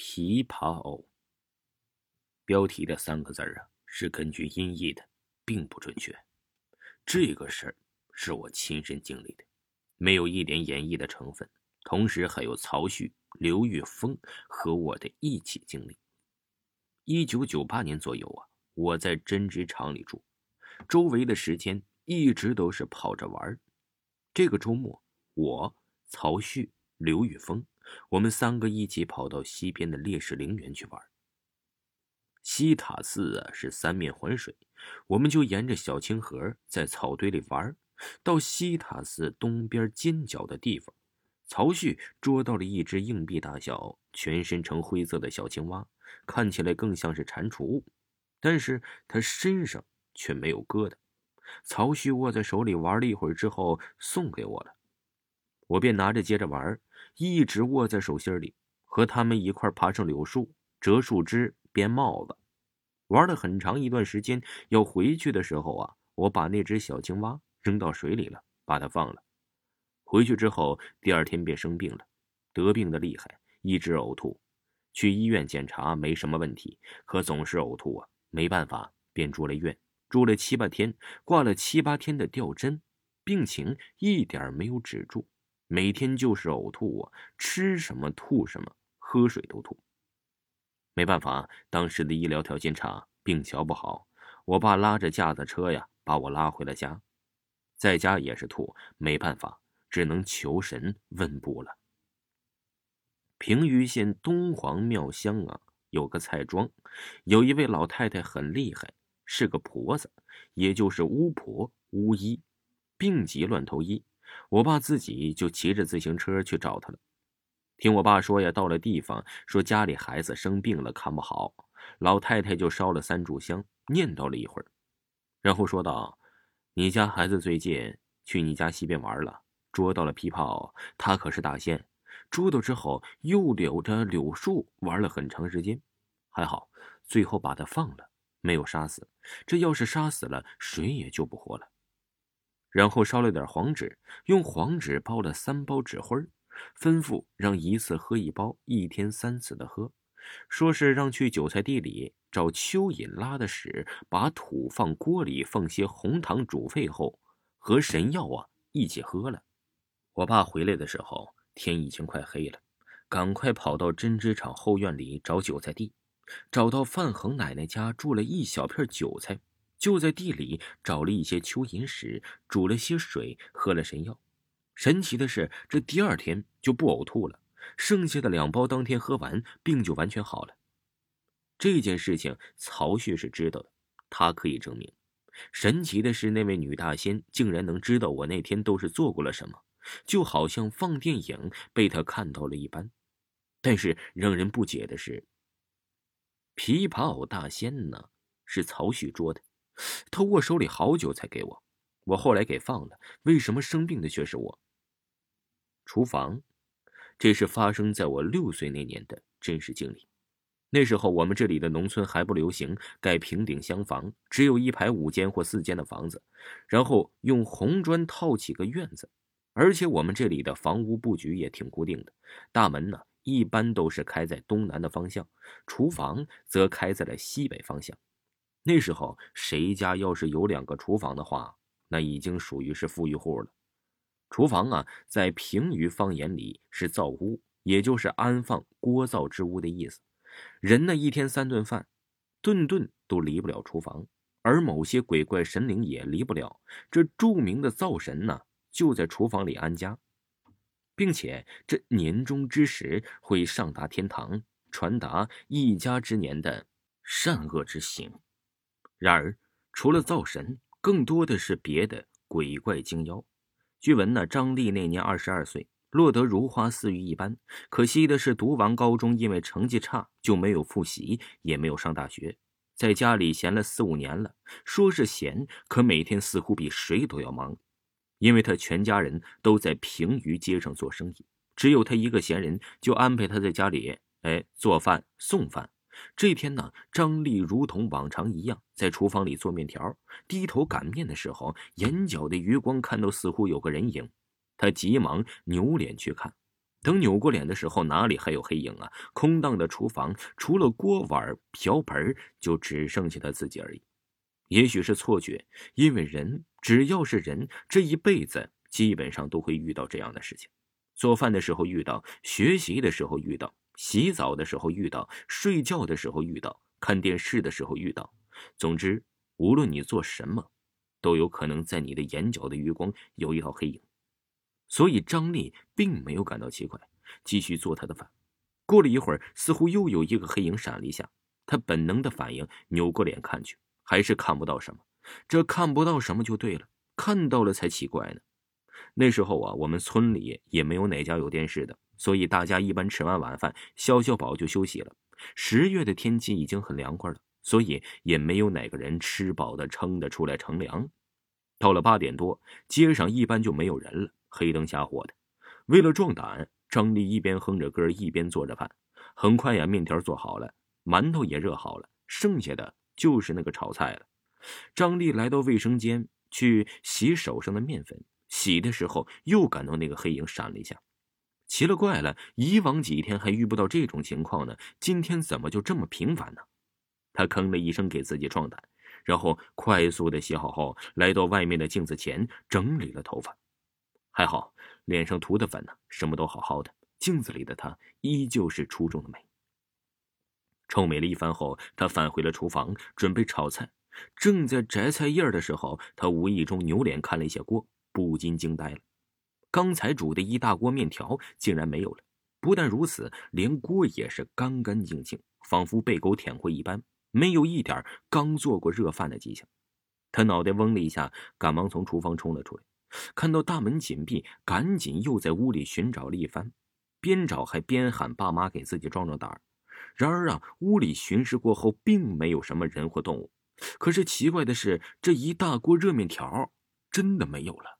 琵琶偶。标题的三个字啊，是根据音译的，并不准确。这个事儿是我亲身经历的，没有一点演绎的成分。同时还有曹旭、刘玉峰和我的一起经历。一九九八年左右啊，我在针织厂里住，周围的时间一直都是跑着玩这个周末，我、曹旭、刘玉峰，我们三个一起跑到西边的烈士陵园去玩。西塔寺啊是三面环水，我们就沿着小清河在草堆里玩。到西塔寺东边尖角的地方。曹旭捉到了一只硬币大小、全身呈灰色的小青蛙，看起来更像是蟾蜍，但是它身上却没有疙瘩。曹旭握在手里玩了一会儿之后，送给我了，我便拿着接着玩，一直握在手心里，和他们一块爬上柳树，折树枝编帽子，玩了很长一段时间。要回去的时候啊，我把那只小青蛙扔到水里了，把它放了。回去之后，第二天便生病了，得病的厉害，一直呕吐。去医院检查没什么问题，可总是呕吐啊，没办法，便住了院，住了七八天，挂了七八天的吊针，病情一点没有止住，每天就是呕吐啊，吃什么吐什么，喝水都吐。没办法，当时的医疗条件差，病瞧不好，我爸拉着架子车呀，把我拉回了家，在家也是吐，没办法。只能求神问卜了。平舆县东皇庙乡啊，有个蔡庄，有一位老太太很厉害，是个婆子，也就是巫婆、巫医，病急乱投医。我爸自己就骑着自行车去找他了。听我爸说呀，到了地方，说家里孩子生病了，看不好，老太太就烧了三炷香，念叨了一会儿，然后说道：“你家孩子最近去你家西边玩了。”捉到了琵琶，他可是大仙。捉到之后，又柳着柳树玩了很长时间，还好，最后把他放了，没有杀死。这要是杀死了，谁也救不活了。然后烧了点黄纸，用黄纸包了三包纸灰吩咐让一次喝一包，一天三次的喝。说是让去韭菜地里找蚯蚓拉的屎，把土放锅里，放些红糖煮沸后，和神药啊一起喝了。我爸回来的时候，天已经快黑了，赶快跑到针织厂后院里找韭菜地，找到范恒奶奶家住了一小片韭菜，就在地里找了一些蚯蚓屎，煮了些水，喝了神药。神奇的是，这第二天就不呕吐了，剩下的两包当天喝完，病就完全好了。这件事情曹旭是知道的，他可以证明。神奇的是，那位女大仙竟然能知道我那天都是做过了什么。就好像放电影被他看到了一般，但是让人不解的是，琵琶藕大仙呢是曹旭捉的，他握手里好久才给我，我后来给放了，为什么生病的却是我？厨房，这是发生在我六岁那年的真实经历。那时候我们这里的农村还不流行盖平顶厢房，只有一排五间或四间的房子，然后用红砖套起个院子。而且我们这里的房屋布局也挺固定的，大门呢一般都是开在东南的方向，厨房则开在了西北方向。那时候谁家要是有两个厨房的话，那已经属于是富裕户了。厨房啊，在平舆方言里是灶屋，也就是安放锅灶之屋的意思。人呢一天三顿饭，顿顿都离不了厨房，而某些鬼怪神灵也离不了这著名的灶神呢。就在厨房里安家，并且这年终之时会上达天堂，传达一家之年的善恶之行。然而，除了灶神，更多的是别的鬼怪精妖。据闻呢，张丽那年二十二岁，落得如花似玉一般。可惜的是，读完高中，因为成绩差，就没有复习，也没有上大学，在家里闲了四五年了。说是闲，可每天似乎比谁都要忙。因为他全家人都在平舆街上做生意，只有他一个闲人，就安排他在家里，哎，做饭送饭。这天呢，张丽如同往常一样在厨房里做面条，低头擀面的时候，眼角的余光看到似乎有个人影，她急忙扭脸去看，等扭过脸的时候，哪里还有黑影啊？空荡的厨房，除了锅碗瓢盆，就只剩下他自己而已。也许是错觉，因为人只要是人，这一辈子基本上都会遇到这样的事情：做饭的时候遇到，学习的时候遇到，洗澡的时候遇到，睡觉的时候遇到，看电视的时候遇到。总之，无论你做什么，都有可能在你的眼角的余光有一道黑影。所以张丽并没有感到奇怪，继续做他的饭。过了一会儿，似乎又有一个黑影闪了一下，他本能的反应扭过脸看去，还是看不到什么。这看不到什么就对了，看到了才奇怪呢。那时候啊，我们村里也没有哪家有电视的，所以大家一般吃完晚饭消消饱就休息了。十月的天气已经很凉快了，所以也没有哪个人吃饱的撑的出来乘凉。到了八点多，街上一般就没有人了。黑灯瞎火的，为了壮胆，张丽一边哼着歌，一边做着饭。很快呀，面条做好了，馒头也热好了，剩下的就是那个炒菜了。张丽来到卫生间去洗手上的面粉，洗的时候又感到那个黑影闪了一下。奇了怪了，以往几天还遇不到这种情况呢，今天怎么就这么频繁呢？他吭了一声，给自己壮胆，然后快速的洗好后，来到外面的镜子前整理了头发。还好，脸上涂的粉呢，什么都好好的。镜子里的他依旧是出众的美。臭美了一番后，他返回了厨房，准备炒菜。正在摘菜叶的时候，他无意中扭脸看了一下锅，不禁惊呆了。刚才煮的一大锅面条竟然没有了。不但如此，连锅也是干干净净，仿佛被狗舔过一般，没有一点刚做过热饭的迹象。他脑袋嗡了一下，赶忙从厨房冲了出来。看到大门紧闭，赶紧又在屋里寻找了一番，边找还边喊爸妈给自己壮壮胆然而啊，屋里巡视过后，并没有什么人或动物。可是奇怪的是，这一大锅热面条真的没有了。